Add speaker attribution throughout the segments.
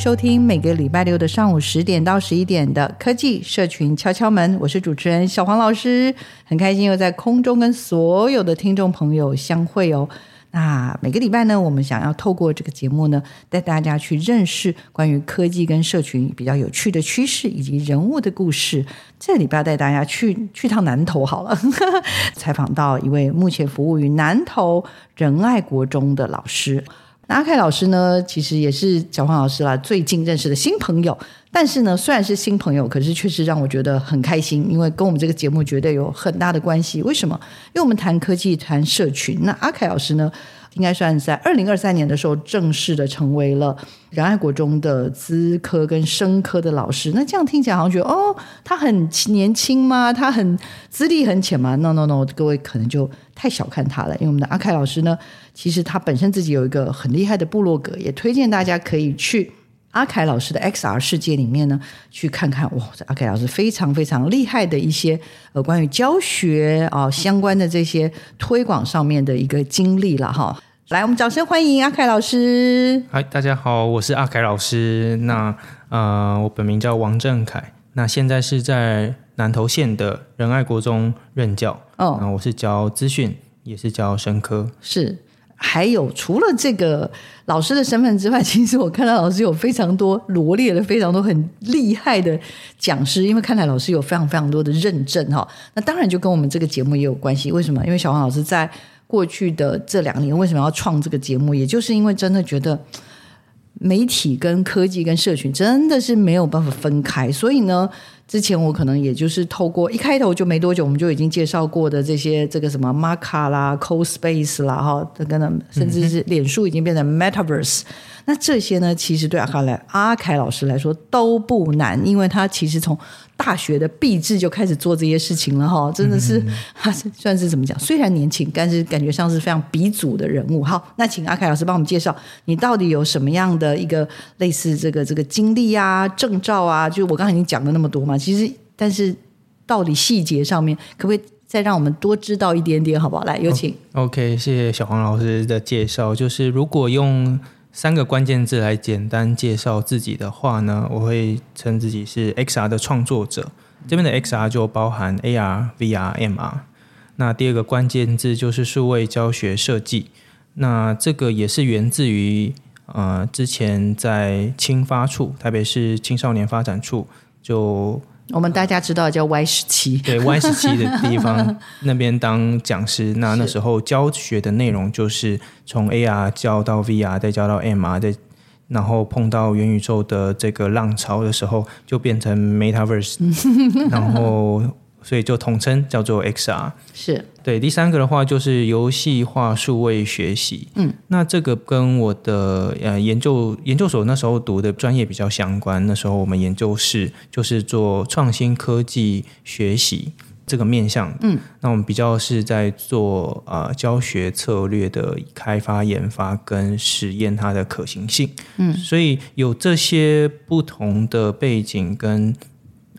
Speaker 1: 收听每个礼拜六的上午十点到十一点的科技社群敲敲门，我是主持人小黄老师，很开心又在空中跟所有的听众朋友相会哦。那每个礼拜呢，我们想要透过这个节目呢，带大家去认识关于科技跟社群比较有趣的趋势以及人物的故事。这礼拜带大家去去趟南投好了，采访到一位目前服务于南投仁爱国中的老师。阿凯老师呢，其实也是小黄老师啦，最近认识的新朋友。但是呢，虽然是新朋友，可是确实让我觉得很开心，因为跟我们这个节目绝对有很大的关系。为什么？因为我们谈科技、谈社群。那阿凯老师呢，应该算在二零二三年的时候正式的成为了仁爱国中的资科跟生科的老师。那这样听起来好像觉得哦，他很年轻吗？他很资历很浅吗？No No No，各位可能就太小看他了。因为我们的阿凯老师呢，其实他本身自己有一个很厉害的部落格，也推荐大家可以去。阿凯老师的 XR 世界里面呢，去看看哇，这阿凯老师非常非常厉害的一些呃关于教学啊、呃、相关的这些推广上面的一个经历了哈。来，我们掌声欢迎阿凯老师。
Speaker 2: 嗨，大家好，我是阿凯老师。那呃，我本名叫王正凯，那现在是在南投县的仁爱国中任教。哦，那我是教资讯，也是教生科。
Speaker 1: 是。还有除了这个老师的身份之外，其实我看到老师有非常多罗列了非常多很厉害的讲师，因为看来老师有非常非常多的认证哈。那当然就跟我们这个节目也有关系。为什么？因为小黄老师在过去的这两年为什么要创这个节目？也就是因为真的觉得媒体跟科技跟社群真的是没有办法分开，所以呢。之前我可能也就是透过一开头就没多久，我们就已经介绍过的这些这个什么 Maka 啦、CoSpace 啦哈，这个呢，甚至是脸书已经变成 Metaverse。那这些呢，其实对阿凯来阿凯老师来说都不难，因为他其实从大学的毕制就开始做这些事情了哈，真的是他是算是怎么讲？虽然年轻，但是感觉像是非常鼻祖的人物。好，那请阿凯老师帮我们介绍，你到底有什么样的一个类似这个这个经历啊、证照啊？就我刚才已经讲了那么多嘛，其实但是到底细节上面，可不可以再让我们多知道一点点，好不好？来，有请。
Speaker 2: OK，谢谢小黄老师的介绍。就是如果用三个关键字来简单介绍自己的话呢，我会称自己是 XR 的创作者。这边的 XR 就包含 AR、VR、MR。那第二个关键字就是数位教学设计。那这个也是源自于呃之前在青发处，特别是青少年发展处就。
Speaker 1: 我们大家知道叫 Y 十七，
Speaker 2: 对 Y 十七的地方 那边当讲师，那那时候教学的内容就是从 AR 教到 VR，再教到 MR，再然后碰到元宇宙的这个浪潮的时候，就变成 Metaverse，然后。所以就统称叫做 XR，
Speaker 1: 是
Speaker 2: 对。第三个的话就是游戏化数位学习，嗯，那这个跟我的呃研究研究所那时候读的专业比较相关。那时候我们研究室就是做创新科技学习这个面向，嗯，那我们比较是在做呃教学策略的开发研发跟实验它的可行性，嗯，所以有这些不同的背景跟。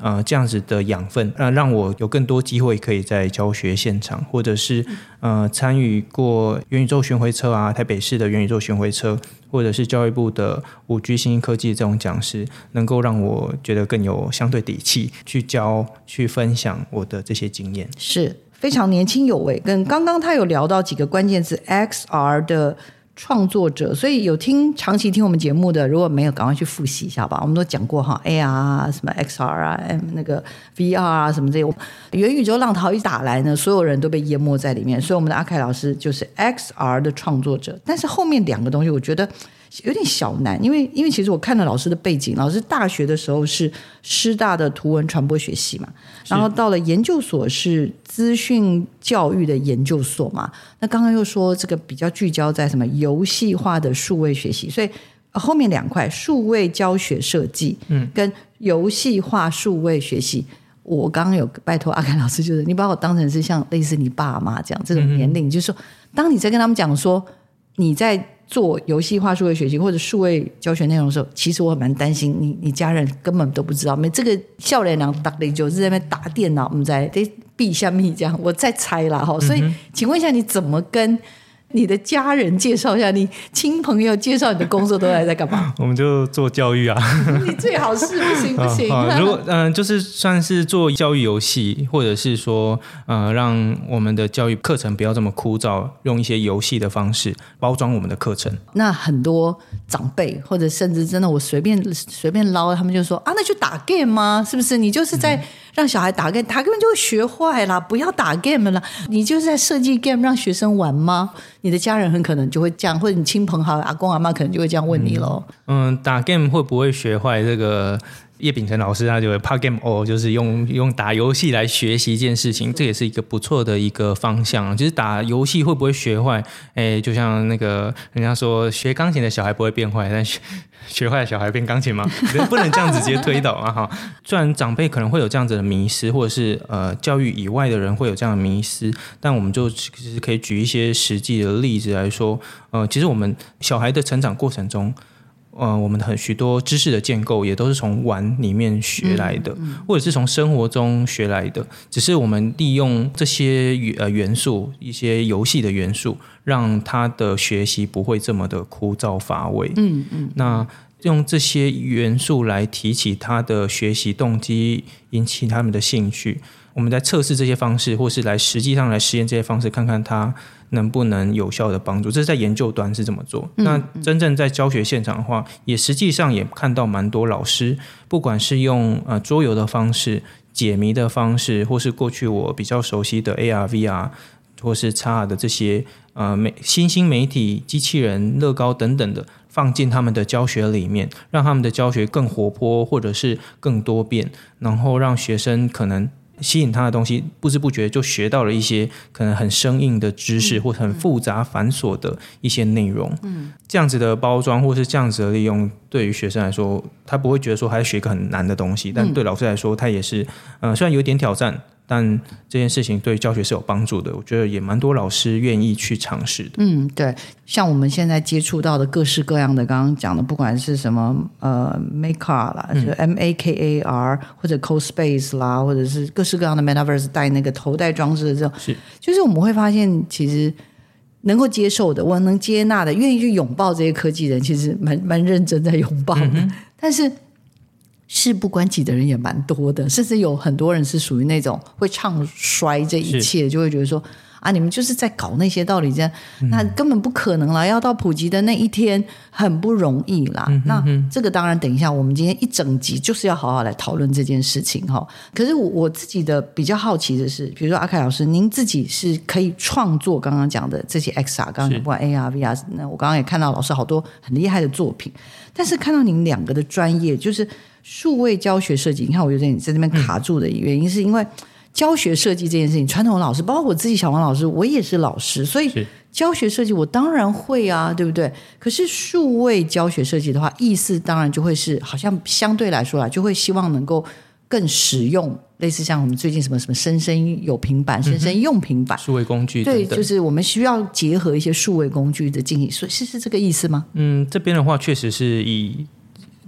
Speaker 2: 呃，这样子的养分，呃，让我有更多机会可以在教学现场，或者是呃参与过元宇宙巡回车啊，台北市的元宇宙巡回车，或者是教育部的五 G 新兴科技这种讲师，能够让我觉得更有相对底气去教、去分享我的这些经验，
Speaker 1: 是非常年轻有为。跟刚刚他有聊到几个关键字，XR 的。创作者，所以有听长期听我们节目的，如果没有，赶快去复习一下吧。我们都讲过哈，AR，什么 XR 啊，M 那个 VR 啊，什么这些元宇宙浪潮一打来呢，所有人都被淹没在里面。所以我们的阿凯老师就是 XR 的创作者，但是后面两个东西，我觉得。有点小难，因为因为其实我看了老师的背景，老师大学的时候是师大的图文传播学系嘛，然后到了研究所是资讯教育的研究所嘛。那刚刚又说这个比较聚焦在什么游戏化的数位学习，所以后面两块数位教学设计，嗯，跟游戏化数位学习，我刚刚有拜托阿凯老师，就是你把我当成是像类似你爸妈这样这种年龄，嗯、就是说，当你在跟他们讲说你在。做游戏化数位学习或者数位教学内容的时候，其实我蛮担心你，你家人根本都不知道。没这个笑脸郎打的就是在那边打电脑，我们在得闭下密这样，我在猜啦哈。所以，请问一下，你怎么跟？你的家人介绍一下，你亲朋友介绍你的工作都在在干嘛？
Speaker 2: 我们就做教育啊。
Speaker 1: 你最好是不行不行。
Speaker 2: 如果嗯、呃，就是算是做教育游戏，或者是说呃，让我们的教育课程不要这么枯燥，用一些游戏的方式包装我们的课程。
Speaker 1: 那很多长辈或者甚至真的我随便随便捞，他们就说啊，那就打 game 吗？是不是？你就是在。嗯让小孩打 game，他根本就学坏了。不要打 game 了，你就是在设计 game 让学生玩吗？你的家人很可能就会这样，或者你亲朋好友、阿公阿妈可能就会这样问你喽。
Speaker 2: 嗯，打 game 会不会学坏？这个叶秉成老师他就会怕 game 哦，就是用用打游戏来学习一件事情，这也是一个不错的一个方向。就是打游戏会不会学坏？哎，就像那个人家说，学钢琴的小孩不会变坏，但学。学坏的小孩变钢琴吗？不能这样子直接推导啊！哈，虽然长辈可能会有这样子的迷失，或者是呃教育以外的人会有这样的迷失，但我们就其实可以举一些实际的例子来说，呃，其实我们小孩的成长过程中。呃，我们的很许多知识的建构也都是从玩里面学来的，嗯嗯、或者是从生活中学来的。只是我们利用这些呃元素，一些游戏的元素，让他的学习不会这么的枯燥乏味。嗯嗯。那用这些元素来提起他的学习动机，引起他们的兴趣。我们在测试这些方式，或是来实际上来实验这些方式，看看他。能不能有效的帮助？这是在研究端是怎么做。嗯、那真正在教学现场的话，也实际上也看到蛮多老师，不管是用呃桌游的方式、解谜的方式，或是过去我比较熟悉的 AR、VR，或是 XR 的这些呃媒新兴媒体、机器人、乐高等等的，放进他们的教学里面，让他们的教学更活泼，或者是更多变，然后让学生可能。吸引他的东西，不知不觉就学到了一些可能很生硬的知识，或很复杂繁琐的一些内容。嗯，这样子的包装或是这样子的利用，对于学生来说，他不会觉得说还学一个很难的东西，但对老师来说，他也是，呃，虽然有点挑战。但这件事情对教学是有帮助的，我觉得也蛮多老师愿意去尝试的。
Speaker 1: 嗯，对，像我们现在接触到的各式各样的，刚刚讲的，不管是什么呃，Makar 啦，就 M A K A R，或者 CoSpace 啦，或者是各式各样的 Metaverse 带那个头戴装置的这种，是，就是我们会发现，其实能够接受的，我能接纳的，愿意去拥抱这些科技人，其实蛮蛮认真在拥抱的，嗯、但是。事不关己的人也蛮多的，甚至有很多人是属于那种会唱衰这一切，就会觉得说啊，你们就是在搞那些道理，这样、嗯、那根本不可能啦，要到普及的那一天很不容易啦。嗯、哼哼那这个当然，等一下我们今天一整集就是要好好来讨论这件事情哈。可是我我自己的比较好奇的是，比如说阿凯老师，您自己是可以创作刚刚讲的这些 XR，刚刚不管 AR、VR，那我刚刚也看到老师好多很厉害的作品，但是看到您两个的专业就是。数位教学设计，你看我有点在那边卡住的原因，是因为教学设计这件事情，传统老师，包括我自己，小王老师，我也是老师，所以教学设计我当然会啊，对不对？可是数位教学设计的话，意思当然就会是，好像相对来说啦，就会希望能够更实用，类似像我们最近什么什么生生有平板，生生用平板，
Speaker 2: 数位工具等等，
Speaker 1: 对，就是我们需要结合一些数位工具的进行，所以是是这个意思吗？
Speaker 2: 嗯，这边的话确实是以。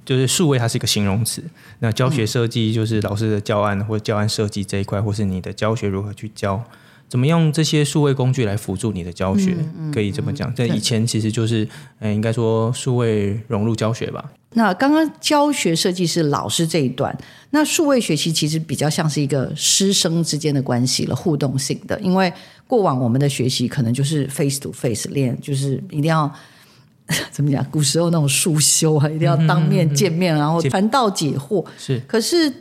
Speaker 2: 就是数位，它是一个形容词。那教学设计就是老师的教案或者教案设计这一块，或是你的教学如何去教，怎么用这些数位工具来辅助你的教学，可以这么讲。在以前其实就是，嗯，应该说数位融入教学吧。
Speaker 1: 那刚刚教学设计是老师这一段，那数位学习其实比较像是一个师生之间的关系了，互动性的。因为过往我们的学习可能就是 face to face 练，就是一定要。怎么讲？古时候那种束修啊，一定要当面见面，嗯、然后传道解惑。
Speaker 2: 是，
Speaker 1: 可是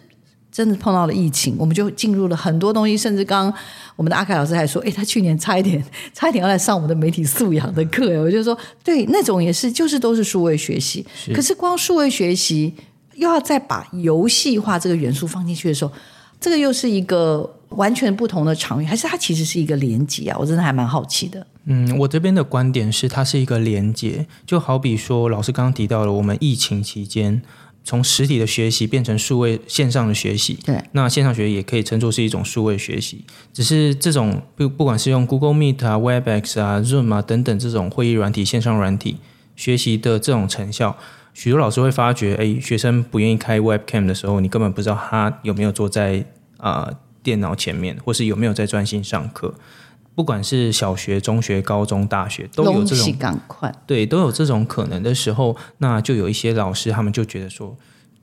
Speaker 1: 真的碰到了疫情，我们就进入了很多东西。甚至刚刚我们的阿凯老师还说：“哎，他去年差一点，差一点要来上我们的媒体素养的课。”我就说：“对，那种也是，就是都是数位学习。是可是光数位学习，又要再把游戏化这个元素放进去的时候，这个又是一个完全不同的场域，还是它其实是一个连接啊？我真的还蛮好奇的。”
Speaker 2: 嗯，我这边的观点是，它是一个连接，就好比说，老师刚刚提到了，我们疫情期间从实体的学习变成数位线上的学习，
Speaker 1: 对，
Speaker 2: 那线上学习也可以称作是一种数位学习，只是这种不不管是用 Google Meet 啊、Webex 啊、Zoom 啊等等这种会议软体、线上软体学习的这种成效，许多老师会发觉，哎，学生不愿意开 Webcam 的时候，你根本不知道他有没有坐在啊、呃、电脑前面，或是有没有在专心上课。不管是小学、中学、高中、大学，都有这种对，都有这种可能的时候，那就有一些老师他们就觉得说，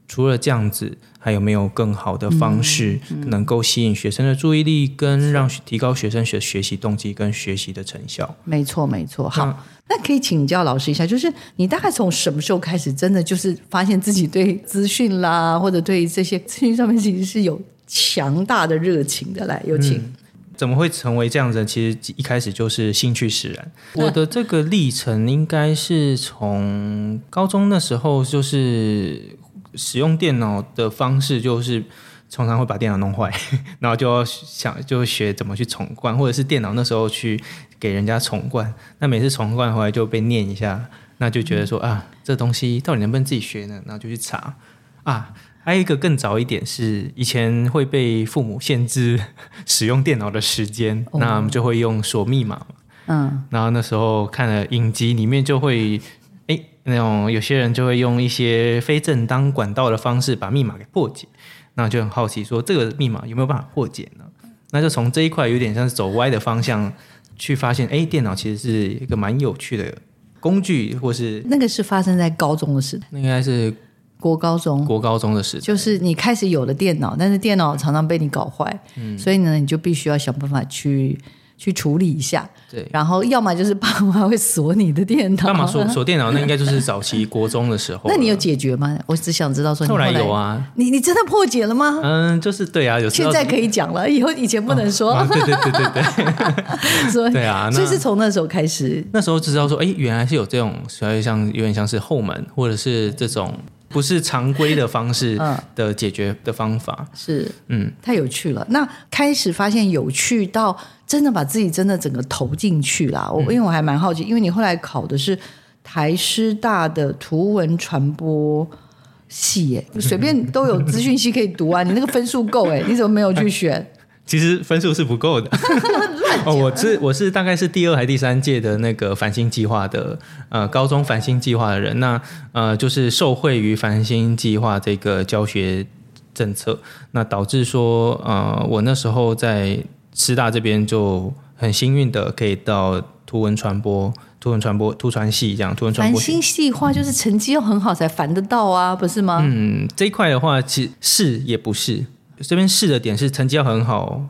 Speaker 2: 除了这样子，还有没有更好的方式能够吸引学生的注意力，跟让提高学生学学习动机跟学习的成效？
Speaker 1: 没错，没错。好，那，那可以请教老师一下，就是你大概从什么时候开始，真的就是发现自己对资讯啦，或者对这些资讯上面其实是有强大的热情的？来，有请。嗯
Speaker 2: 怎么会成为这样子？其实一开始就是兴趣使然。我的这个历程应该是从高中那时候，就是使用电脑的方式，就是常常会把电脑弄坏，然后就要想就学怎么去重灌，或者是电脑那时候去给人家重灌，那每次重灌回来就被念一下，那就觉得说啊，这东西到底能不能自己学呢？然后就去查啊。还有一个更早一点是，以前会被父母限制 使用电脑的时间，哦、那我们就会用锁密码。嗯，然后那时候看了影集，里面就会，哎，那种有些人就会用一些非正当管道的方式把密码给破解，那就很好奇说这个密码有没有办法破解呢？那就从这一块有点像是走歪的方向去发现，哎，电脑其实是一个蛮有趣的工具，或是
Speaker 1: 那个是发生在高中的时代，
Speaker 2: 那应该是。
Speaker 1: 国高中，
Speaker 2: 国高中的时代，
Speaker 1: 就是你开始有了电脑，但是电脑常常被你搞坏，嗯，所以呢，你就必须要想办法去去处理一下。
Speaker 2: 对，
Speaker 1: 然后要么就是爸妈会锁你的电脑，
Speaker 2: 爸妈锁锁电脑？那应该就是早期国中的时候。
Speaker 1: 那你有解决吗？我只想知道说你
Speaker 2: 后来，有啊，
Speaker 1: 你你真的破解了吗？
Speaker 2: 嗯，就是对啊，有
Speaker 1: 现在可以讲了，以后以前不能说。
Speaker 2: 哦啊、对对对对对，所以对啊，
Speaker 1: 所以是从那时候开始，
Speaker 2: 那时候知道说，哎，原来是有这种，所以像有点像是后门，或者是这种。不是常规的方式的解决的方法，
Speaker 1: 嗯、是嗯，太有趣了。那开始发现有趣到真的把自己真的整个投进去了。我、嗯、因为我还蛮好奇，因为你后来考的是台师大的图文传播系，耶，随便都有资讯系可以读啊。你那个分数够哎，你怎么没有去选？
Speaker 2: 其实分数是不够的 哦，我是我是大概是第二还是第三届的那个繁星计划的呃高中繁星计划的人，那呃就是受惠于繁星计划这个教学政策，那导致说呃我那时候在师大这边就很幸运的可以到图文传播、图文传播、图传系这样图文传播。
Speaker 1: 繁星计划就是成绩要很好才烦得到啊，不是吗？
Speaker 2: 嗯，这一块的话，其实是也不是。这边试的点是成绩要很好，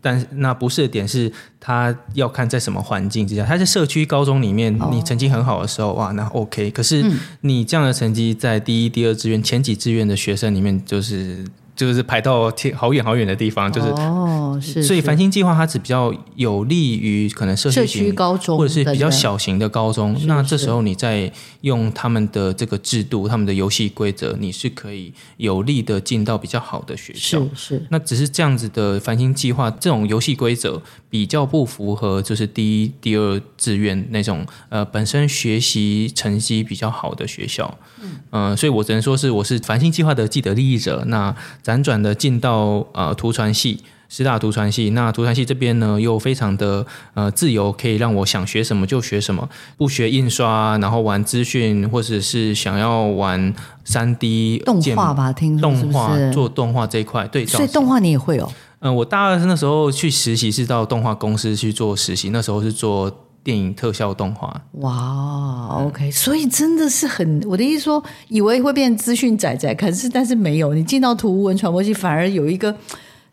Speaker 2: 但那不是的点是他要看在什么环境之下。他在社区高中里面，你成绩很好的时候，哇，那 OK。可是你这样的成绩在第一、第二志愿、前几志愿的学生里面，就是。就是排到天好远好远的地方，就是
Speaker 1: 哦，是，
Speaker 2: 所以繁星计划它只比较有利于可能社区型
Speaker 1: 高中
Speaker 2: 或者是比较小型的高中。那这时候你在用他们的这个制度、他们的游戏规则，你是可以有利的进到比较好的学校。
Speaker 1: 是是，
Speaker 2: 那只是这样子的繁星计划这种游戏规则比较不符合，就是第一、第二志愿那种呃本身学习成绩比较好的学校。嗯、呃，所以我只能说是我是繁星计划的既得利益者。那辗转的进到呃图传系，师大图传系。那图传系这边呢，又非常的呃自由，可以让我想学什么就学什么，不学印刷，然后玩资讯，或者是想要玩三 D
Speaker 1: 动画吧，听说？
Speaker 2: 动画做动画这一块，对，
Speaker 1: 所以动画你也会哦。
Speaker 2: 嗯、呃，我大二那时候去实习是到动画公司去做实习，那时候是做电影特效动画。
Speaker 1: 哇，OK，所以真的是很，我的意思说，以为会变资讯仔仔，可是但是没有，你进到图文传播系反而有一个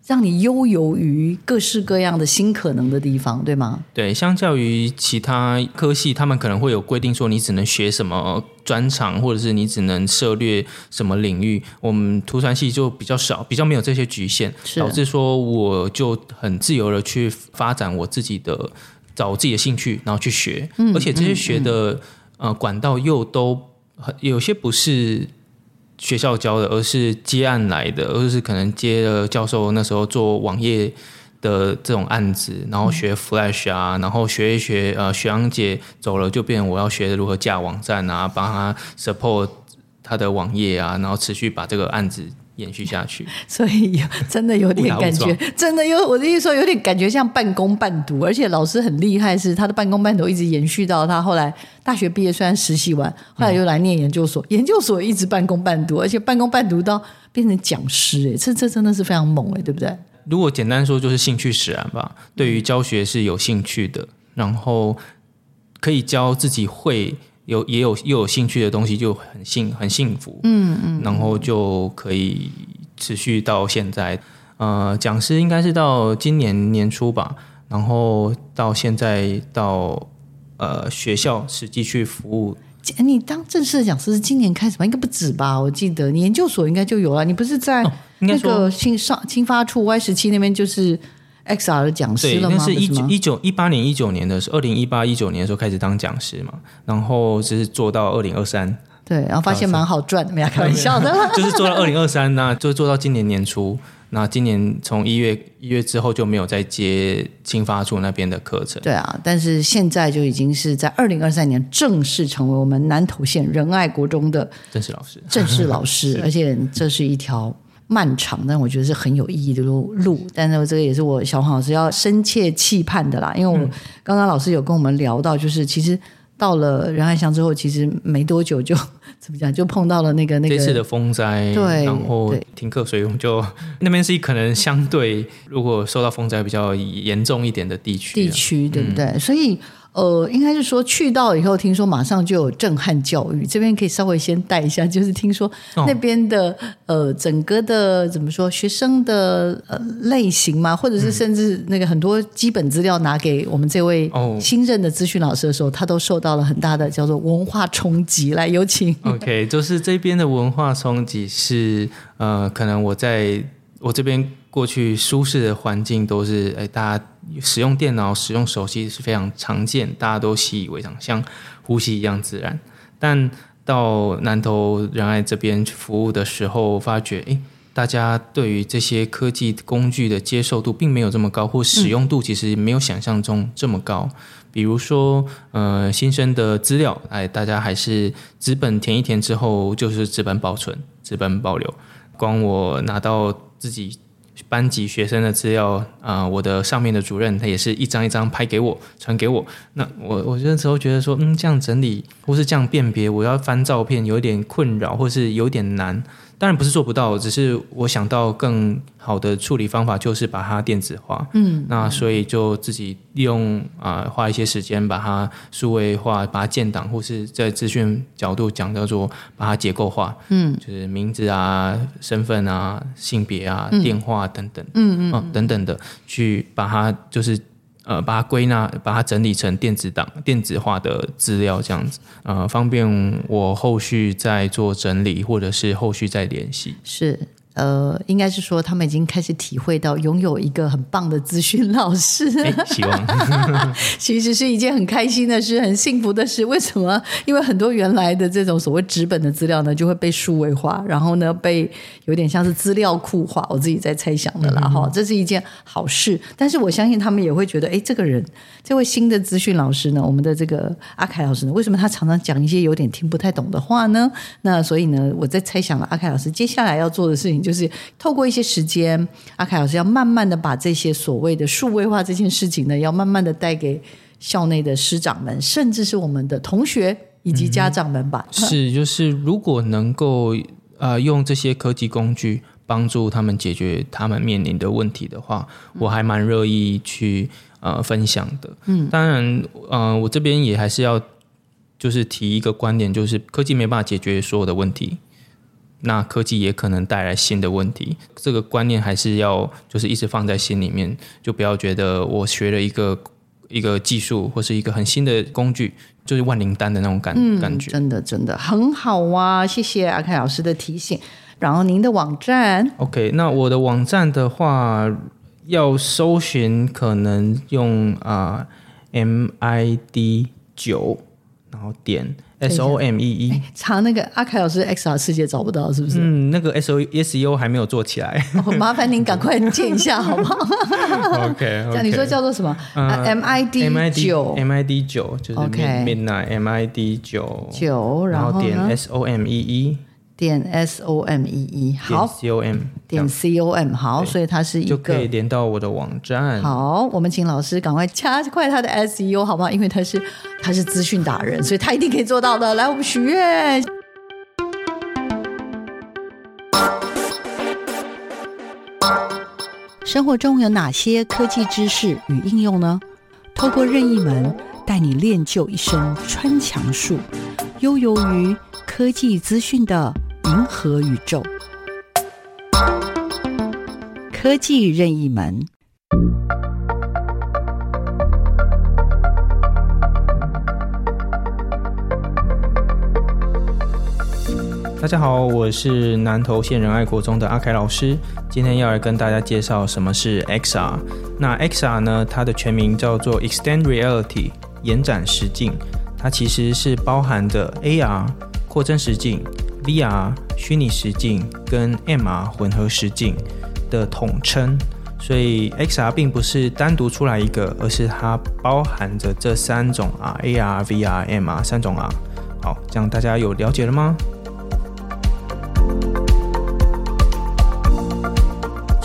Speaker 1: 让你悠游于各式各样的新可能的地方，对吗？
Speaker 2: 对，相较于其他科系，他们可能会有规定说你只能学什么专长，或者是你只能涉略什么领域。我们图传系就比较少，比较没有这些局限，导致说我就很自由的去发展我自己的，找自己的兴趣，然后去学。嗯，而且这些学的、嗯嗯、呃管道又都很有些不是。学校教的，而是接案来的，而是可能接了教授那时候做网页的这种案子，然后学 Flash 啊，然后学一学，呃，学长姐走了就变我要学如何架网站啊，帮他 support 他的网页啊，然后持续把这个案子。延续下去，
Speaker 1: 所以真的有点感觉，真的有我的意思说有点感觉像半工半读，而且老师很厉害，是他的半工半读一直延续到他后来大学毕业，虽然实习完，后来又来念研究所，嗯、研究所一直半工半读，而且半工半读到变成讲师，哎，这这真的是非常猛，哎，对不对？
Speaker 2: 如果简单说，就是兴趣使然吧。对于教学是有兴趣的，然后可以教自己会。有也有又有兴趣的东西就很幸很幸福，嗯嗯，然后就可以持续到现在。呃，讲师应该是到今年年初吧，然后到现在到呃学校实际去服务。
Speaker 1: 你当正式的讲师是今年开始吧？应该不止吧？我记得你研究所应该就有了。你不是在那个新上新发处 Y 十七那边就是。XR 的讲师了吗？
Speaker 2: 对，那是一九一九一八年一九年的时候，二零一八一九年的时候开始当讲师嘛，然后就是做到二零二三。
Speaker 1: 对，然后发现蛮好赚的，没有开玩笑的。
Speaker 2: 就是做到二零二三，那就做到今年年初。那今年从一月一月之后就没有再接青发处那边的课程。
Speaker 1: 对啊，但是现在就已经是在二零二三年正式成为我们南投县仁爱国中的
Speaker 2: 正式老师。
Speaker 1: 正式老师，而且这是一条。漫长，但我觉得是很有意义的路路。但是这个也是我小黄老师要深切期盼的啦。因为我刚刚老师有跟我们聊到，就是其实到了仁爱乡之后，其实没多久就 怎么讲，就碰到了那个那个
Speaker 2: 这次的风灾，
Speaker 1: 对，
Speaker 2: 然后停课，所以我们就那边是可能相对如果受到风灾比较严重一点的地区，
Speaker 1: 地区对不对？嗯、所以。呃，应该是说去到以后，听说马上就有震撼教育。这边可以稍微先带一下，就是听说那边的、哦、呃，整个的怎么说，学生的呃类型嘛，或者是甚至那个很多基本资料拿给我们这位新任的资讯老师的时候，哦、他都受到了很大的叫做文化冲击。来，有请。
Speaker 2: OK，就是这边的文化冲击是呃，可能我在我这边。过去舒适的环境都是，哎，大家使用电脑、使用手机是非常常见，大家都习以为常，像呼吸一样自然。但到南投仁爱这边服务的时候，发觉，哎，大家对于这些科技工具的接受度并没有这么高，或使用度其实没有想象中这么高。嗯、比如说，呃，新生的资料，哎，大家还是纸本填一填之后就是纸本保存、纸本保留。光我拿到自己。班级学生的资料啊、呃，我的上面的主任他也是一张一张拍给我，传给我。那我我那时候觉得说，嗯，这样整理或是这样辨别，我要翻照片有点困扰，或是有点难。当然不是做不到，只是我想到更好的处理方法，就是把它电子化。嗯，那所以就自己利用啊、呃，花一些时间把它数位化，把它建档，或是在资讯角度讲叫做把它结构化。嗯，就是名字啊、身份啊、性别啊、嗯、电话等等。嗯嗯、啊，等等的去把它就是。呃，把它归纳，把它整理成电子档、电子化的资料，这样子，呃，方便我后续再做整理，或者是后续再联系。
Speaker 1: 是。呃，应该是说他们已经开始体会到拥有一个很棒的资讯老师，
Speaker 2: 希望
Speaker 1: 其实是一件很开心的事，很幸福的事。为什么？因为很多原来的这种所谓纸本的资料呢，就会被数位化，然后呢，被有点像是资料库化。我自己在猜想的啦，哈、嗯，这是一件好事。但是我相信他们也会觉得，哎，这个人，这位新的资讯老师呢，我们的这个阿凯老师呢，为什么他常常讲一些有点听不太懂的话呢？那所以呢，我在猜想了阿凯老师接下来要做的事情。就是透过一些时间，阿凯老师要慢慢的把这些所谓的数位化这件事情呢，要慢慢的带给校内的师长们，甚至是我们的同学以及家长们吧。
Speaker 2: 嗯、是，就是如果能够呃用这些科技工具帮助他们解决他们面临的问题的话，我还蛮乐意去呃分享的。嗯，当然，呃，我这边也还是要就是提一个观点，就是科技没办法解决所有的问题。那科技也可能带来新的问题。这个观念还是要就是一直放在心里面，就不要觉得我学了一个一个技术或是一个很新的工具，就是万灵丹的那种感、嗯、感觉。
Speaker 1: 真的真的很好啊！谢谢阿凯老师的提醒。然后您的网站
Speaker 2: ，OK，那我的网站的话，要搜寻可能用啊、呃、MID 九，然后点 S O M E E，
Speaker 1: 查那个阿凯老师 XR 世界找不到是不是？
Speaker 2: 嗯，那个 S O S E O 还没有做起来，
Speaker 1: 哦、麻烦您赶快建一下好不好
Speaker 2: ？OK，
Speaker 1: 这样你说叫做什么、？M I D 九
Speaker 2: ，M I D 九就是 Midnight M I D 九
Speaker 1: 九，然后
Speaker 2: 点 S O M E E。
Speaker 1: 点 s o m e e 好
Speaker 2: ，c o m
Speaker 1: 点 c o m 好，所以它是一个
Speaker 2: 就可以连到我的网站。
Speaker 1: 好，我们请老师赶快加快他的 S E O 好不好？因为他是他是资讯达人，所以他一定可以做到的。来，我们许愿。生活中有哪些科技知识与应用呢？透过任意门带你练就一身穿墙术，悠游于科技资讯的银河宇宙，科技任意门。
Speaker 2: 大家好，我是南投县仁爱国中的阿凯老师，今天要来跟大家介绍什么是 XR。那 XR 呢，它的全名叫做 Extend Reality，延展实境，它其实是包含的 AR。扩增实境、VR、虚拟实境跟 MR 混合实境的统称，所以 XR 并不是单独出来一个，而是它包含着这三种啊，AR、VR、MR 三种啊。好，这样大家有了解了吗？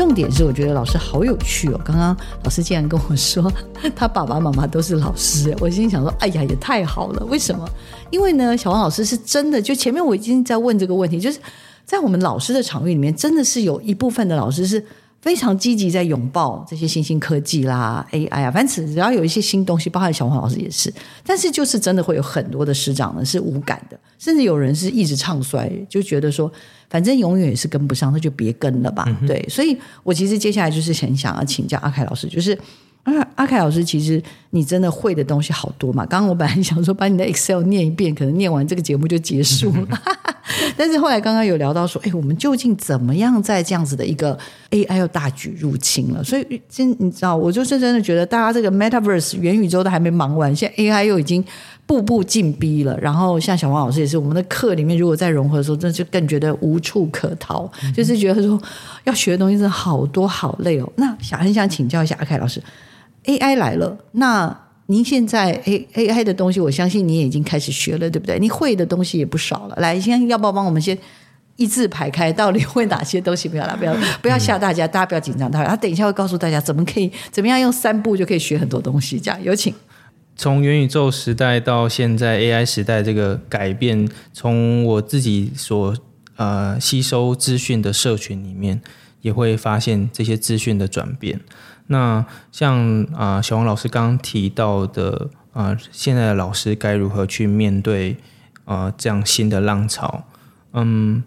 Speaker 1: 重点是，我觉得老师好有趣哦。刚刚老师竟然跟我说，他爸爸妈妈都是老师，我心想说，哎呀，也太好了。为什么？因为呢，小王老师是真的，就前面我已经在问这个问题，就是在我们老师的场域里面，真的是有一部分的老师是。非常积极在拥抱这些新兴科技啦，AI 啊，反正只要有一些新东西，包括小黄老师也是。但是就是真的会有很多的师长呢是无感的，甚至有人是一直唱衰，就觉得说反正永远也是跟不上，那就别跟了吧。嗯、对，所以我其实接下来就是很想要请教阿凯老师，就是。阿阿凯老师，其实你真的会的东西好多嘛？刚刚我本来想说把你的 Excel 念一遍，可能念完这个节目就结束了。但是后来刚刚有聊到说，哎，我们究竟怎么样在这样子的一个 AI 又大举入侵了？所以真你知道，我就是真的觉得，大家这个 Metaverse 元宇宙都还没忙完，现在 AI 又已经步步进逼了。然后像小王老师也是，我们的课里面如果再融合的时候，真的就更觉得无处可逃，就是觉得说要学的东西真的好多好累哦。那想很想请教一下阿凯老师。AI 来了，那您现在 A AI 的东西，我相信你也已经开始学了，对不对？你会的东西也不少了。来，先要不要帮我们先一字排开，到底会哪些东西？不要啦，不 要不要吓大家，大家不要紧张。他他等一下会告诉大家怎么可以怎么样用三步就可以学很多东西。这样有请。
Speaker 2: 从元宇宙时代到现在 AI 时代，这个改变，从我自己所呃吸收资讯的社群里面，也会发现这些资讯的转变。那像啊、呃，小王老师刚刚提到的啊、呃，现在的老师该如何去面对啊、呃、这样新的浪潮？嗯，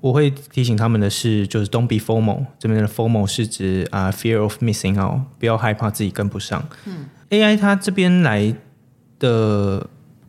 Speaker 2: 我会提醒他们的是，就是 Don't be formal 这边的 formal 是指啊、呃、Fear of Missing Out，不要害怕自己跟不上。嗯，AI 它这边来的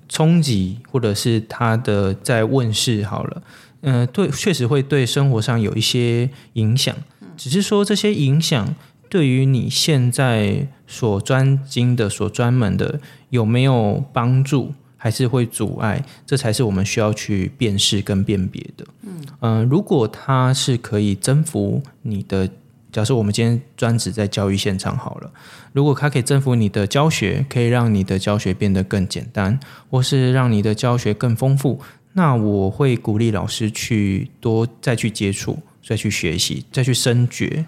Speaker 2: 冲击，或者是它的在问世好了，嗯、呃，对，确实会对生活上有一些影响，只是说这些影响。对于你现在所专精的、所专门的，有没有帮助，还是会阻碍？这才是我们需要去辨识跟辨别的。嗯、呃，如果它是可以征服你的，假设我们今天专职在教育现场好了，如果它可以征服你的教学，可以让你的教学变得更简单，或是让你的教学更丰富，那我会鼓励老师去多再去接触、再去学习、再去深掘。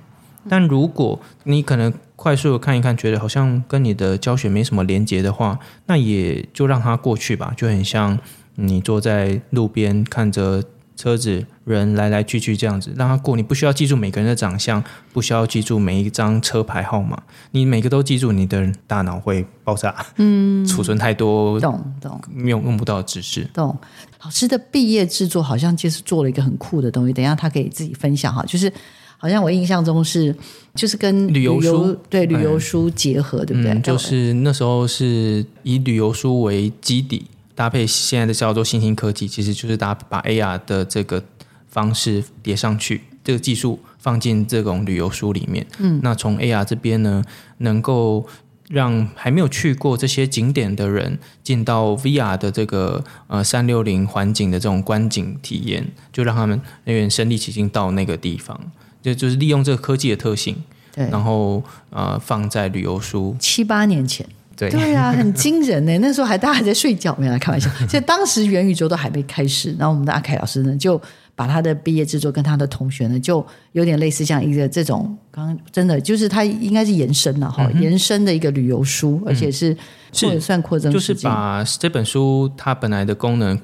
Speaker 2: 但如果你可能快速的看一看，觉得好像跟你的教学没什么连接的话，那也就让它过去吧。就很像你坐在路边看着车子、人来来去去这样子让它过，你不需要记住每个人的长相，不需要记住每一张车牌号码，你每个都记住，你的大脑会爆炸。嗯，储存太多，
Speaker 1: 懂懂，
Speaker 2: 用用不到的知识。
Speaker 1: 懂。老师的毕业制作好像就是做了一个很酷的东西，等一下他可以自己分享哈，就是好像我印象中是就是跟
Speaker 2: 旅游书
Speaker 1: 对旅游书结合，嗯、对不对？
Speaker 2: 就是那时候是以旅游书为基底。搭配现在的叫做新兴科技，其实就是搭把 AR 的这个方式叠上去，这个技术放进这种旅游书里面。嗯，那从 AR 这边呢，能够让还没有去过这些景点的人进到 VR 的这个呃三六零环境的这种观景体验，就让他们有点身临其境到那个地方，就就是利用这个科技的特性，对，然后呃放在旅游书
Speaker 1: 七八年前。
Speaker 2: 对，
Speaker 1: 对啊，很惊人呢。那时候还大家还在睡觉，没有来开玩笑。所以当时元宇宙都还没开始，然后我们的阿凯老师呢，就把他的毕业制作跟他的同学呢，就有点类似像一个这种，刚刚真的就是他应该是延伸了哈，嗯、延伸的一个旅游书，而且是或者算扩增，
Speaker 2: 就是把这本书它本来的功能。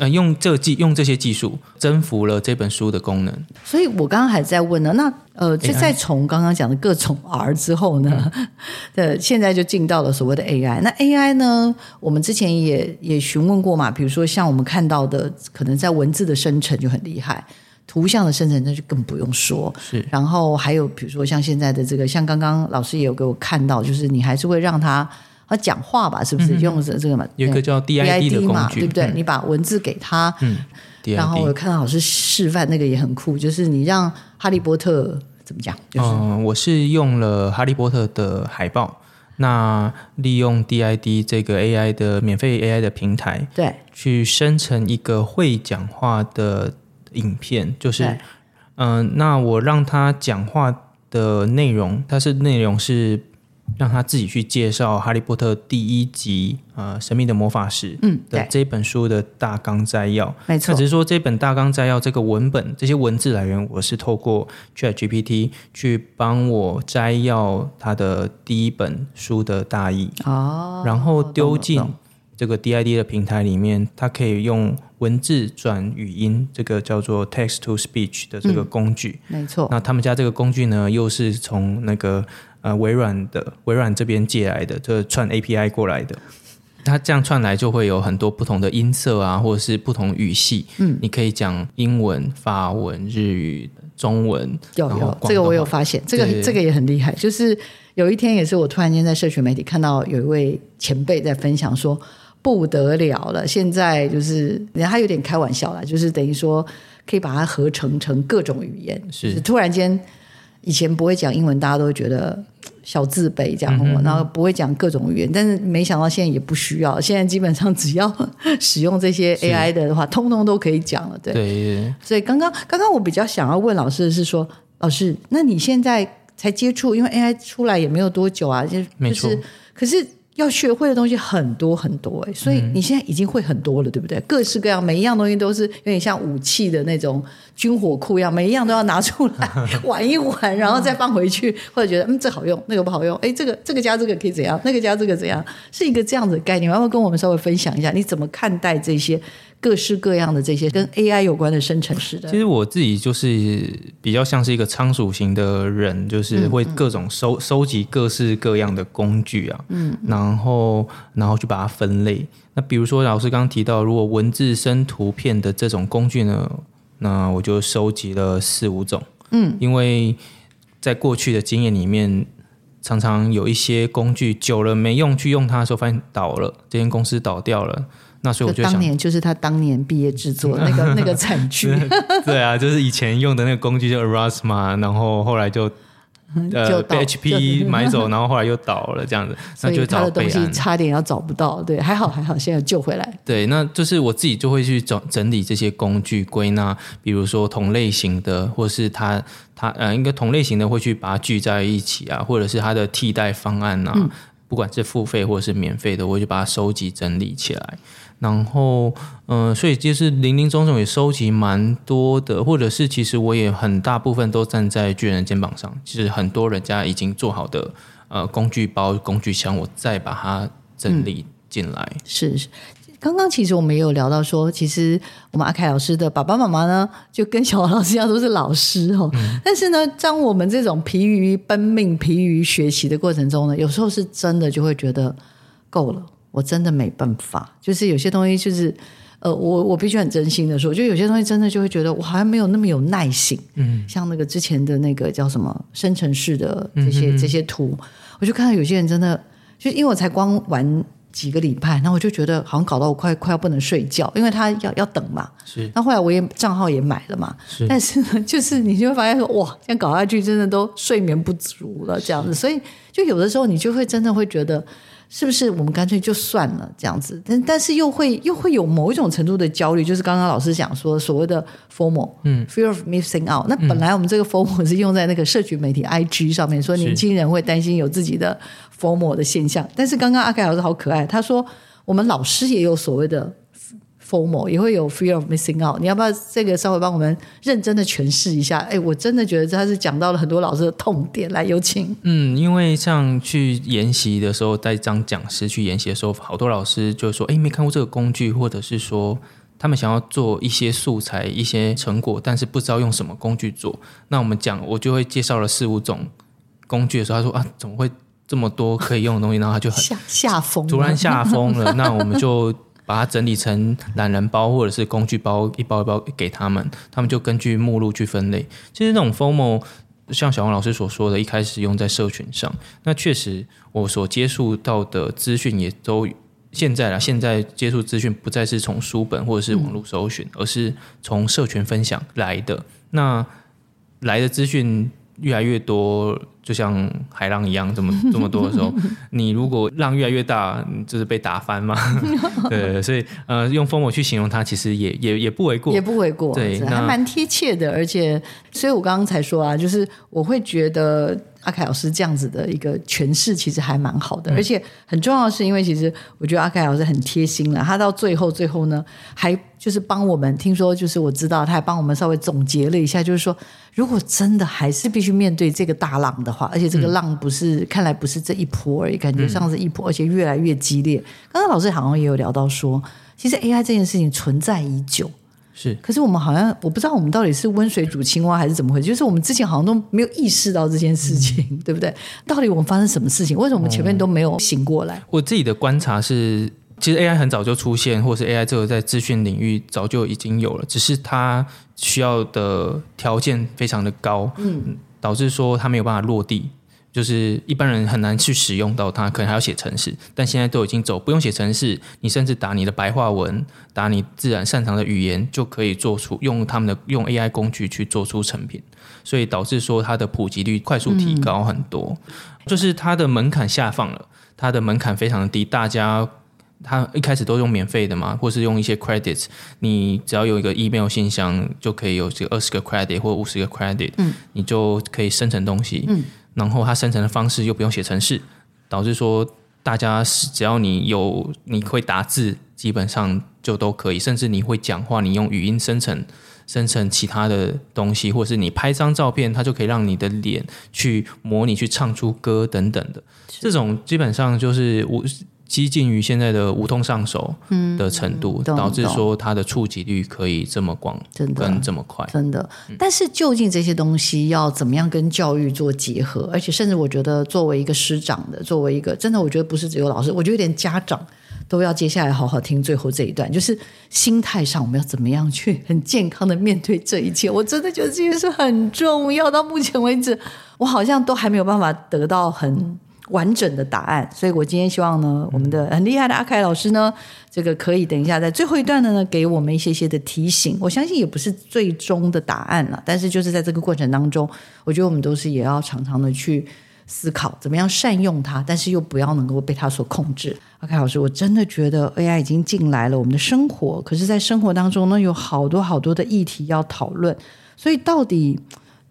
Speaker 2: 呃，用这技用这些技术征服了这本书的功能。
Speaker 1: 所以我刚刚还在问呢，那呃，就在从刚刚讲的各种 R 之后呢，呃、嗯，现在就进到了所谓的 AI。那 AI 呢，我们之前也也询问过嘛，比如说像我们看到的，可能在文字的生成就很厉害，图像的生成那就更不用说。
Speaker 2: 是，
Speaker 1: 然后还有比如说像现在的这个，像刚刚老师也有给我看到，就是你还是会让他。他讲话吧，是不是、嗯、用的这个嘛？
Speaker 2: 有一个叫 DID 的工具嘛，
Speaker 1: 对不对？嗯、你把文字给他，嗯，然后我看到老师示范那个也很酷，就是你让哈利波特怎么讲？就是、
Speaker 2: 嗯，我是用了哈利波特的海报，那利用 DID 这个 AI 的免费 AI 的平台，
Speaker 1: 对，
Speaker 2: 去生成一个会讲话的影片，就是，嗯、呃，那我让他讲话的内容，它是内容是。让他自己去介绍《哈利波特》第一集，呃，《神秘的魔法石》嗯的这本书的大纲摘要。没错，只是说这本大纲摘要这个文本这些文字来源，我是透过 ChatGPT 去帮我摘要他的第一本书的大意哦，然后丢进这个 DID 的平台里面，它可以用文字转语音，这个叫做 Text to Speech 的这个工具。
Speaker 1: 嗯、没错，
Speaker 2: 那他们家这个工具呢，又是从那个。呃，微软的微软这边借来的，就是串 API 过来的，它这样串来就会有很多不同的音色啊，或者是不同语系。嗯，你可以讲英文、法文、日语、中文。有有，这个我有发现，这个这个也很厉害。就是有一天也是我突然间在社群媒体看到有一位前辈在分享说不得了了，现在就是人家他有点开玩笑啦，就是等于说可以把它合成成各种语言，是，是突然间。以前不会讲英文，大家都会觉得 小自卑这样，然后不会讲各种语言，但是没想到现在也不需要，现在基本上只要 使用这些 AI 的话，通通都可以讲了。对，对所以刚刚刚刚我比较想要问老师的是说，老师，那你现在才接触，因为 AI 出来也没有多久啊，就就是，没错可是。要学会的东西很多很多哎，所以你现在已经会很多了，对不对？各式各样，每一样东西都是有点像武器的那种军火库一样，每一样都要拿出来 玩一玩，然后再放回去，或者觉得嗯这好用，那个不好用，哎，这个这个加这个可以怎样，那个加这个怎样，是一个这样子的概念。要不要跟我们稍微分享一下，你怎么看待这些？各式各样的这些跟 AI 有关的生成式的，其实我自己就是比较像是一个仓鼠型的人，就是会各种收收集各式各样的工具啊，嗯，然后然后去把它分类。那比如说老师刚刚提到，如果文字生图片的这种工具呢，那我就收集了四五种，嗯，因为在过去的经验里面，常常有一些工具久了没用，去用它的时候发现倒了，这间公司倒掉了。那所以我就想，当年就是他当年毕业制作的那个 那个惨剧。对啊，就是以前用的那个工具叫 Aurasma，然后后来就 呃被 HP 买 走，然后后来又倒了这样子。那就他的东西差点要找不到，对，还好还好，现在救回来。对，那就是我自己就会去整整理这些工具归纳，比如说同类型的，或是他他呃，应该同类型的会去把它聚在一起啊，或者是它的替代方案啊，嗯、不管是付费或者是免费的，我就把它收集整理起来。然后，嗯、呃，所以就是零零总总也收集蛮多的，或者是其实我也很大部分都站在巨人的肩膀上，其实很多人家已经做好的呃工具包、工具箱，我再把它整理进来。
Speaker 1: 是是。刚刚其实我们也有聊到说，其实我们阿凯老师的爸爸妈妈呢，就跟小王老师一样都是老师哦。嗯、但是呢，当我们这种疲于奔命、疲于学习的过程中呢，有时候是真的就会觉得够了，我真的没办法。就是有些东西，就是呃，我我必须很真心的说，就有些东西真的就会觉得我好像没有那么有耐性。嗯，像那个之前的那个叫什么生成式的这些、嗯、这些图，我就看到有些人真的，就因为我才光玩。几个礼拜，然后我就觉得好像搞到我快快要不能睡觉，因为他要要等嘛。是。那后来我也账号也买了嘛。是。但是呢，就是你就会发现说，哇，这样搞下去真的都睡眠不足了，这样子。所以，就有的时候你就会真的会觉得，是不是我们干脆就算了这样子？但但是又会又会有某一种程度的焦虑，就是刚刚老师讲说所谓的 formal，嗯，Fear of Missing Out。那本来我们这个 formal 是用在那个社群媒体 IG 上面，说年轻人会担心有自己的。formal 的现象，但是刚刚阿凯老师好可爱，他说我们老师也有所谓的 FOMO，也会有 fear of missing out。你要不要这个稍微帮我们认真的诠释一下？哎，我真的觉得他是讲到了很多老师的痛点，来有请。
Speaker 2: 嗯，因为像去研习的时候，带张讲师去研习的时候，好多老师就说：“哎，没看过这个工具，或者是说他们想要做一些素材、一些成果，但是不知道用什么工具做。”那我们讲，我就会介绍了四五种工具的时候，他说：“啊，怎么会？”这么多可以用的东西，然后他就很
Speaker 1: 下下风，
Speaker 2: 突然下风了。那我们就把它整理成懒人包或者是工具包，一包一包给他们，他们就根据目录去分类。其实这种 formal 像小王老师所说的，一开始用在社群上，那确实我所接触到的资讯也都现在了。现在接触资讯不再是从书本或者是网络搜寻，嗯、而是从社群分享来的。那来的资讯。越来越多，就像海浪一样，这么 这么多的时候，你如果浪越来越大，就是被打翻嘛。对，所以呃，用 FOMO 去形容它，其实也也也不为过，
Speaker 1: 也不为过，对，还蛮贴切的。而且，所以我刚刚才说啊，就是我会觉得。阿凯老师这样子的一个诠释，其实还蛮好的，而且很重要的是，因为其实我觉得阿凯老师很贴心了，他到最后最后呢，还就是帮我们，听说就是我知道，他还帮我们稍微总结了一下，就是说，如果真的还是必须面对这个大浪的话，而且这个浪不是、嗯、看来不是这一波而已，感觉像是一波，而且越来越激烈。刚刚老师好像也有聊到说，其实 AI 这件事情存在已久。
Speaker 2: 是，
Speaker 1: 可是我们好像我不知道我们到底是温水煮青蛙还是怎么回事，就是我们之前好像都没有意识到这件事情，嗯、对不对？到底我们发生什么事情？为什么我们前面都没有醒过来？
Speaker 2: 我自己的观察是，其实 AI 很早就出现，或是 AI 这个在资讯领域早就已经有了，只是它需要的条件非常的高，嗯，导致说它没有办法落地。就是一般人很难去使用到它，可能还要写程式，但现在都已经走不用写程式，你甚至打你的白话文，打你自然擅长的语言，就可以做出用他们的用 AI 工具去做出成品，所以导致说它的普及率快速提高很多，就是它的门槛下放了，它的门槛非常的低，大家他一开始都用免费的嘛，或是用一些 credits，你只要有一个 email 信箱就可以有这二十个 credit 或五十个 credit，嗯，你就可以生成东西，嗯。然后它生成的方式又不用写程式，导致说大家只要你有你会打字，基本上就都可以。甚至你会讲话，你用语音生成生成其他的东西，或是你拍张照片，它就可以让你的脸去模拟去唱出歌等等的。这种基本上就是我。接近于现在的无痛上手的程度，嗯、导致说它的触及率可以这么广，跟这么快，
Speaker 1: 真的。但是究竟这些东西要怎么样跟教育做结合？而且甚至我觉得，作为一个师长的，作为一个真的，我觉得不是只有老师，我觉得连家长都要接下来好好听最后这一段，就是心态上我们要怎么样去很健康的面对这一切。我真的觉得这件事很重要。到目前为止，我好像都还没有办法得到很。完整的答案，所以我今天希望呢，我们的很厉害的阿凯老师呢，这个可以等一下在最后一段的呢，给我们一些些的提醒。我相信也不是最终的答案了，但是就是在这个过程当中，我觉得我们都是也要常常的去思考，怎么样善用它，但是又不要能够被它所控制。阿凯老师，我真的觉得 AI 已经进来了我们的生活，可是，在生活当中呢，有好多好多的议题要讨论，所以到底。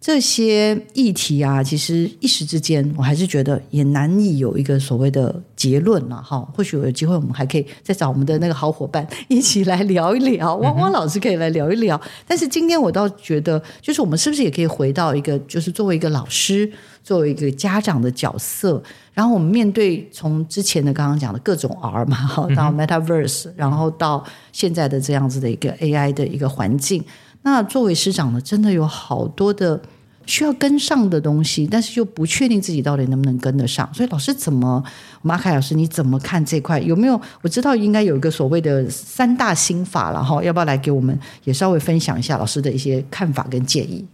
Speaker 1: 这些议题啊，其实一时之间，我还是觉得也难以有一个所谓的结论了哈。或许有机会，我们还可以再找我们的那个好伙伴一起来聊一聊，汪汪老师可以来聊一聊。嗯、但是今天我倒觉得，就是我们是不是也可以回到一个，就是作为一个老师，作为一个家长的角色，然后我们面对从之前的刚刚讲的各种 R 嘛，哈到 Metaverse，然后到现在的这样子的一个 AI 的一个环境。那作为师长呢，真的有好多的需要跟上的东西，但是又不确定自己到底能不能跟得上。所以老师怎么，马凯老师你怎么看这块？有没有？我知道应该有一个所谓的三大心法了哈，要不要来给我们也稍微分享一下老师的一些看法跟建议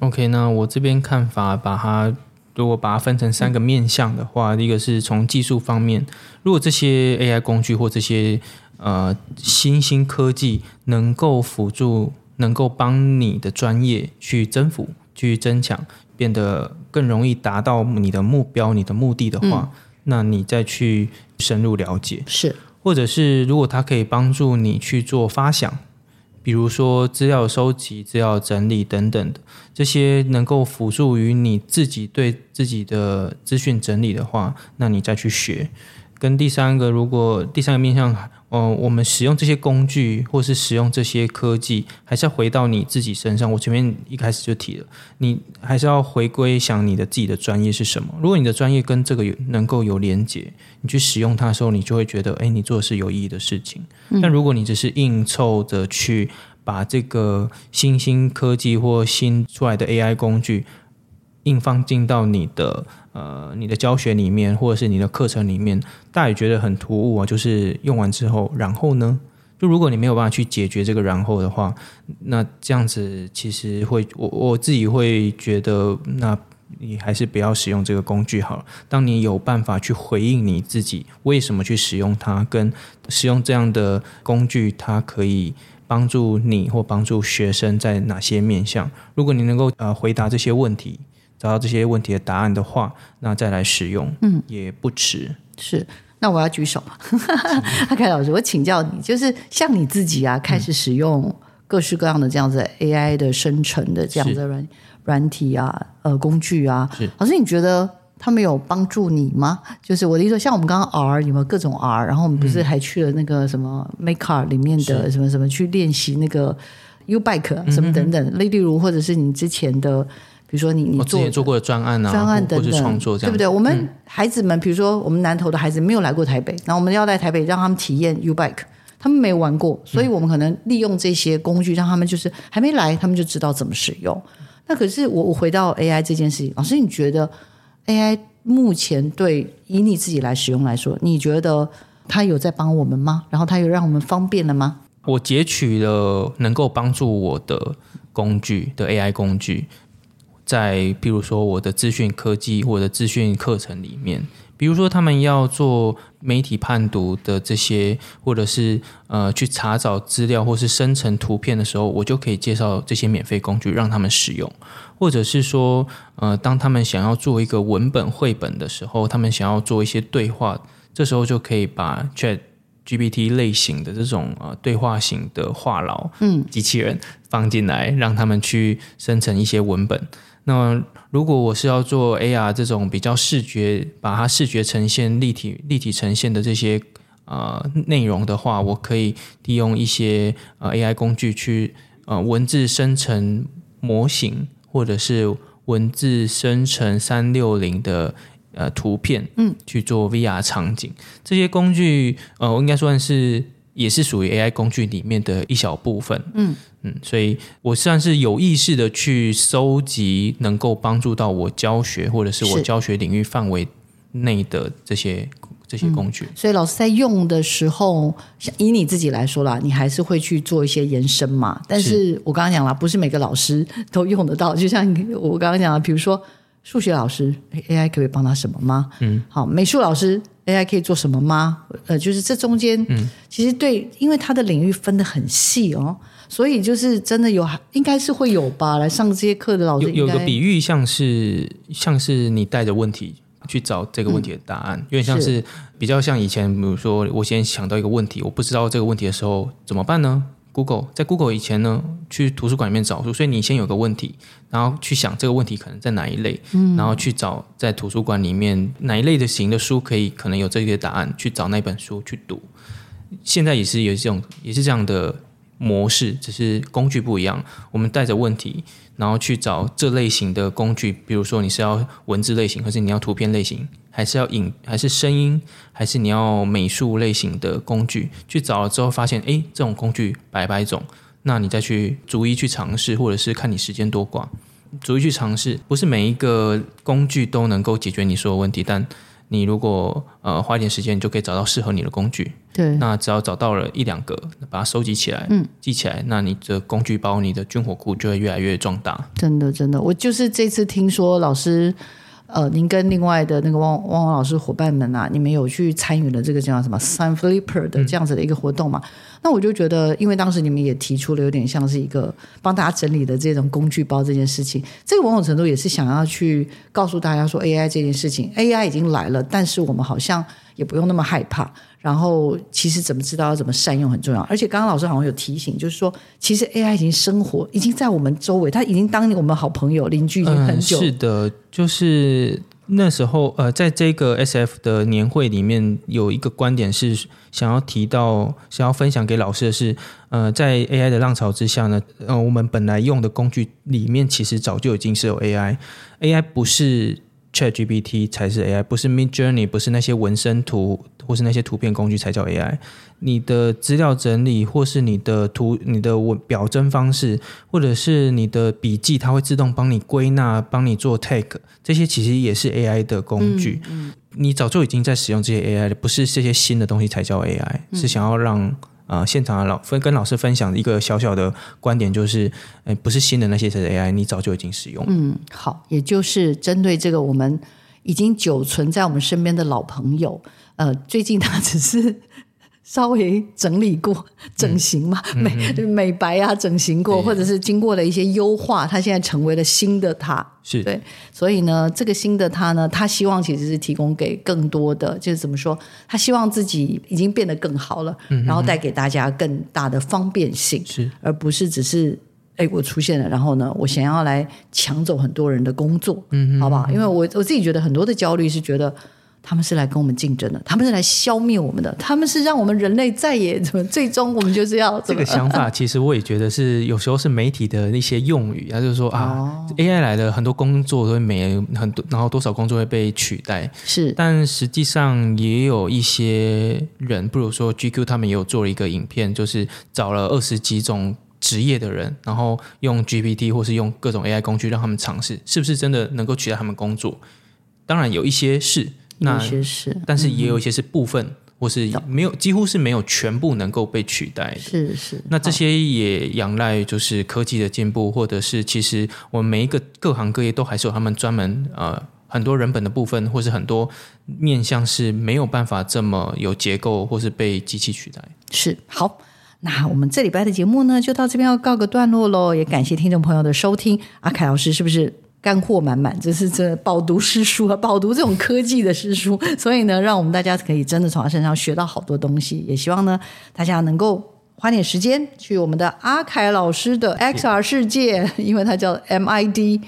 Speaker 2: ？OK，那我这边看法，把它如果把它分成三个面向的话，一个是从技术方面，如果这些 AI 工具或这些呃新兴科技能够辅助。能够帮你的专业去征服、去增强，变得更容易达到你的目标、你的目的的话，嗯、那你再去深入了解
Speaker 1: 是，
Speaker 2: 或者是如果它可以帮助你去做发想，比如说资料收集、资料整理等等的这些，能够辅助于你自己对自己的资讯整理的话，那你再去学。跟第三个，如果第三个面向。哦，我们使用这些工具，或是使用这些科技，还是要回到你自己身上。我前面一开始就提了，你还是要回归想你的自己的专业是什么。如果你的专业跟这个有能够有连接，你去使用它的时候，你就会觉得，哎，你做的是有意义的事情。嗯。但如果你只是硬凑着去把这个新兴科技或新出来的 AI 工具，硬放进到你的呃你的教学里面，或者是你的课程里面，大家也觉得很突兀啊。就是用完之后，然后呢？就如果你没有办法去解决这个然后的话，那这样子其实会我我自己会觉得，那你还是不要使用这个工具好了。当你有办法去回应你自己为什么去使用它，跟使用这样的工具，它可以帮助你或帮助学生在哪些面向？如果你能够呃回答这些问题。找到这些问题的答案的话，那再来使用，嗯，也不迟。
Speaker 1: 是，那我要举手，阿凯老师，我请教你，就是像你自己啊，开始使用各式各样的这样子 AI 的生成的这样子软软体啊，呃，工具啊，老师，你觉得他们有帮助你吗？就是我的意思说，像我们刚刚 R 有没有各种 R？然后我们不是还去了那个什么 Makeup 里面的什么什么去练习那个 U-Bike 什么等等，例如或者是你之前的。比如说你你做
Speaker 2: 做过的专案啊，专案等等，创作这样，对不对？
Speaker 1: 我们孩子们，嗯、比如说我们南投的孩子没有来过台北，然后我们要在台北让他们体验 U-Bike，他们没有玩过，所以我们可能利用这些工具，让他们就是还没来，他们就知道怎么使用。那可是我我回到 AI 这件事情，老师，你觉得 AI 目前对以你自己来使用来说，你觉得它有在帮我们吗？然后它有让我们方便了吗？
Speaker 2: 我截取了能够帮助我的工具的 AI 工具。在譬如说我的资讯科技或者资讯课程里面，比如说他们要做媒体判读的这些，或者是呃去查找资料或是生成图片的时候，我就可以介绍这些免费工具让他们使用。或者是说，呃，当他们想要做一个文本绘本的时候，他们想要做一些对话，这时候就可以把 ChatGPT 类型的这种呃对话型的话痨嗯机器人放进来，让他们去生成一些文本。那如果我是要做 AR 这种比较视觉，把它视觉呈现、立体立体呈现的这些呃内容的话，我可以利用一些呃 AI 工具去呃文字生成模型，或者是文字生成三六零的呃图片，嗯，去做 VR 场景。这些工具呃，我应该算是。也是属于 AI 工具里面的一小部分，嗯嗯，所以我算是有意识的去收集能够帮助到我教学或者是我教学领域范围内的这些这些工具。
Speaker 1: 所以老师在用的时候，以你自己来说啦，你还是会去做一些延伸嘛？但是我刚刚讲了，不是每个老师都用得到。就像我刚刚讲了，比如说数学老师，AI 可以帮他什么吗？嗯，好，美术老师。AI 可以做什么吗？呃，就是这中间，嗯，其实对，因为他的领域分得很细哦，所以就是真的有，应该是会有吧。来上这些课的老师
Speaker 2: 有，有个比喻，像是像是你带着问题去找这个问题的答案，嗯、有点像是比较像以前，比如说我先想到一个问题，我不知道这个问题的时候怎么办呢？Google，在 Google 以前呢，去图书馆里面找书，所以你先有个问题，然后去想这个问题可能在哪一类，嗯，然后去找在图书馆里面哪一类的型的书可以可能有这些答案，去找那本书去读。现在也是有这种也是这样的模式，只是工具不一样。我们带着问题，然后去找这类型的工具，比如说你是要文字类型，还是你要图片类型。还是要影，还是声音，还是你要美术类型的工具？去找了之后发现，哎，这种工具百百种，那你再去逐一去尝试，或者是看你时间多寡，逐一去尝试。不是每一个工具都能够解决你所有问题，但你如果呃花一点时间，你就可以找到适合你的工具。
Speaker 1: 对，
Speaker 2: 那只要找到了一两个，把它收集起来，嗯，记起来，那你的工具包、你的军火库就会越来越壮大。
Speaker 1: 真的，真的，我就是这次听说老师。呃，您跟另外的那个汪汪汪老师伙伴们啊，你们有去参与了这个叫什么 Sun Flipper 的这样子的一个活动嘛？嗯、那我就觉得，因为当时你们也提出了有点像是一个帮大家整理的这种工具包这件事情，这个某种程度也是想要去告诉大家说，AI 这件事情，AI 已经来了，但是我们好像也不用那么害怕。然后，其实怎么知道要怎么善用很重要。而且刚刚老师好像有提醒，就是说，其实 AI 已经生活，已经在我们周围，它已经当我们好朋友、邻居已经很久。
Speaker 2: 嗯，是的，就是那时候，呃，在这个 SF 的年会里面，有一个观点是想要提到、想要分享给老师的是，呃，在 AI 的浪潮之下呢，呃，我们本来用的工具里面，其实早就已经是有 AI，AI 不是。ChatGPT 才是 AI，不是 Midjourney，不是那些纹身图或是那些图片工具才叫 AI。你的资料整理，或是你的图、你的文表征方式，或者是你的笔记，它会自动帮你归纳、帮你做 tag，这些其实也是 AI 的工具。嗯嗯、你早就已经在使用这些 AI 了，不是这些新的东西才叫 AI，是想要让。啊、现场的老分跟老师分享一个小小的观点，就是，哎，不是新的那些 AI，你早就已经使用。
Speaker 1: 嗯，好，也就是针对这个我们已经久存在我们身边的老朋友，呃，最近他只是。稍微整理过、整形嘛，嗯、美、嗯、美白啊，整形过，或者是经过了一些优化，他现在成为了新的他。
Speaker 2: 是
Speaker 1: 对，所以呢，这个新的他呢，他希望其实是提供给更多的，就是怎么说，他希望自己已经变得更好了，嗯、然后带给大家更大的方便性，
Speaker 2: 是，
Speaker 1: 而不是只是哎，我出现了，然后呢，我想要来抢走很多人的工作，嗯，好不好？因为我我自己觉得很多的焦虑是觉得。他们是来跟我们竞争的，他们是来消灭我们的，他们是让我们人类再也怎么，最终我们就是要
Speaker 2: 这个想法。其实我也觉得是有时候是媒体的一些用语，他就是说啊、哦、，AI 来了，很多工作都会没很多，然后多少工作会被取代。
Speaker 1: 是，
Speaker 2: 但实际上也有一些人，不如说 GQ，他们也有做了一个影片，就是找了二十几种职业的人，然后用 GPT 或是用各种 AI 工具让他们尝试，是不是真的能够取代他们工作？当然有一些是。那
Speaker 1: 些是，
Speaker 2: 但是也有一些是部分，嗯、或是没有，几乎是没有全部能够被取代的。
Speaker 1: 是是。
Speaker 2: 那这些也仰赖就是科技的进步，或者是其实我们每一个各行各业都还是有他们专门呃很多人本的部分，或是很多面向是没有办法这么有结构，或是被机器取代。
Speaker 1: 是。好，那我们这礼拜的节目呢，就到这边要告个段落喽。也感谢听众朋友的收听。阿凯老师是不是？干货满满，这是这饱读诗书啊，饱读这种科技的诗书，所以呢，让我们大家可以真的从他身上学到好多东西。也希望呢，大家能够花点时间去我们的阿凯老师的 XR 世界，因为它叫 MID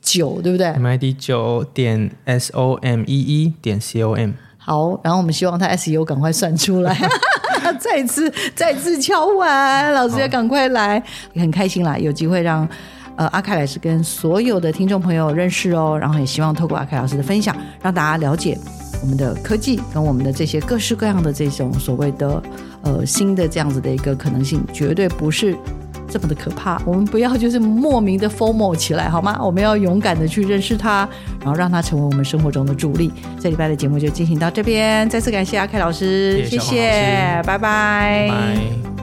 Speaker 1: 九，对不对
Speaker 2: ？MID 九点 S O M E E 点 C O M。
Speaker 1: 好，然后我们希望他 SEO 赶快算出来，再次再次敲完，老师也赶快来，也很开心啦，有机会让。呃，阿凯老师跟所有的听众朋友认识哦，然后也希望透过阿凯老师的分享，让大家了解我们的科技跟我们的这些各式各样的这种所谓的呃新的这样子的一个可能性，绝对不是这么的可怕。我们不要就是莫名的 FOMO 起来好吗？我们要勇敢的去认识它，然后让它成为我们生活中的助力。这礼拜的节目就进行到这边，再次感谢阿凯老师，谢谢，谢谢，拜拜。拜拜。